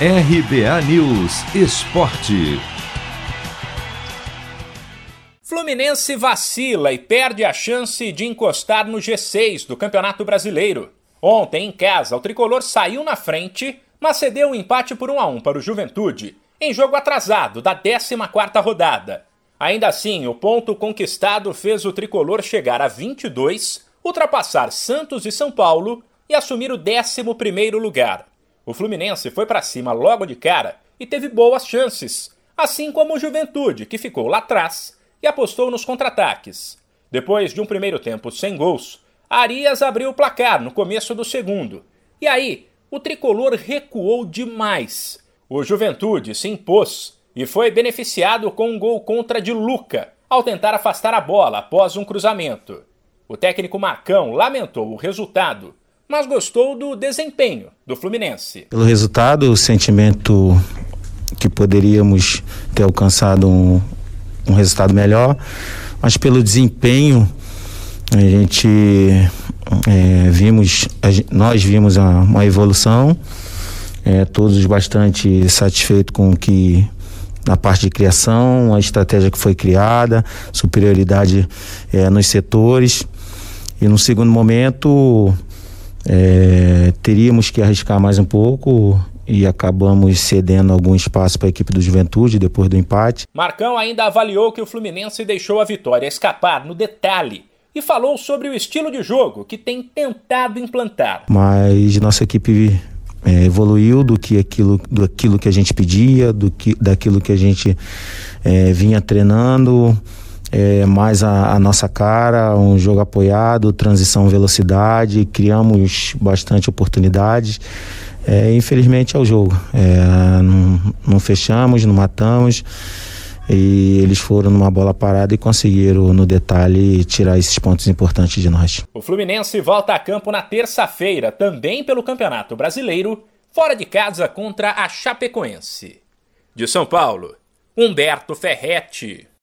RBA News Esporte. Fluminense vacila e perde a chance de encostar no G6 do Campeonato Brasileiro. Ontem, em casa, o tricolor saiu na frente, mas cedeu um empate por 1 a 1 para o Juventude, em jogo atrasado da 14ª rodada. Ainda assim, o ponto conquistado fez o tricolor chegar a 22, ultrapassar Santos e São Paulo e assumir o 11º lugar. O Fluminense foi para cima logo de cara e teve boas chances, assim como o Juventude, que ficou lá atrás e apostou nos contra-ataques. Depois de um primeiro tempo sem gols, Arias abriu o placar no começo do segundo. E aí, o tricolor recuou demais. O Juventude se impôs e foi beneficiado com um gol contra de Luca, ao tentar afastar a bola após um cruzamento. O técnico Marcão lamentou o resultado mas gostou do desempenho do Fluminense. Pelo resultado, o sentimento que poderíamos ter alcançado um, um resultado melhor, mas pelo desempenho a gente é, vimos, nós vimos uma, uma evolução, é, todos bastante satisfeitos com o que na parte de criação, a estratégia que foi criada, superioridade é, nos setores. E no segundo momento, é, teríamos que arriscar mais um pouco e acabamos cedendo algum espaço para a equipe do Juventude depois do empate. Marcão ainda avaliou que o Fluminense deixou a vitória escapar no detalhe e falou sobre o estilo de jogo que tem tentado implantar. Mas nossa equipe é, evoluiu do que aquilo, do aquilo que a gente pedia, do que, daquilo que a gente é, vinha treinando é, mais a, a, nossa cara, um jogo apoiado, transição velocidade, criamos bastante oportunidades. É, infelizmente é o jogo. É, não, não, fechamos, não matamos. E eles foram numa bola parada e conseguiram, no detalhe, tirar esses pontos importantes de nós. O Fluminense volta a campo na terça-feira, também pelo Campeonato Brasileiro, fora de casa contra a Chapecoense. De São Paulo, Humberto Ferretti.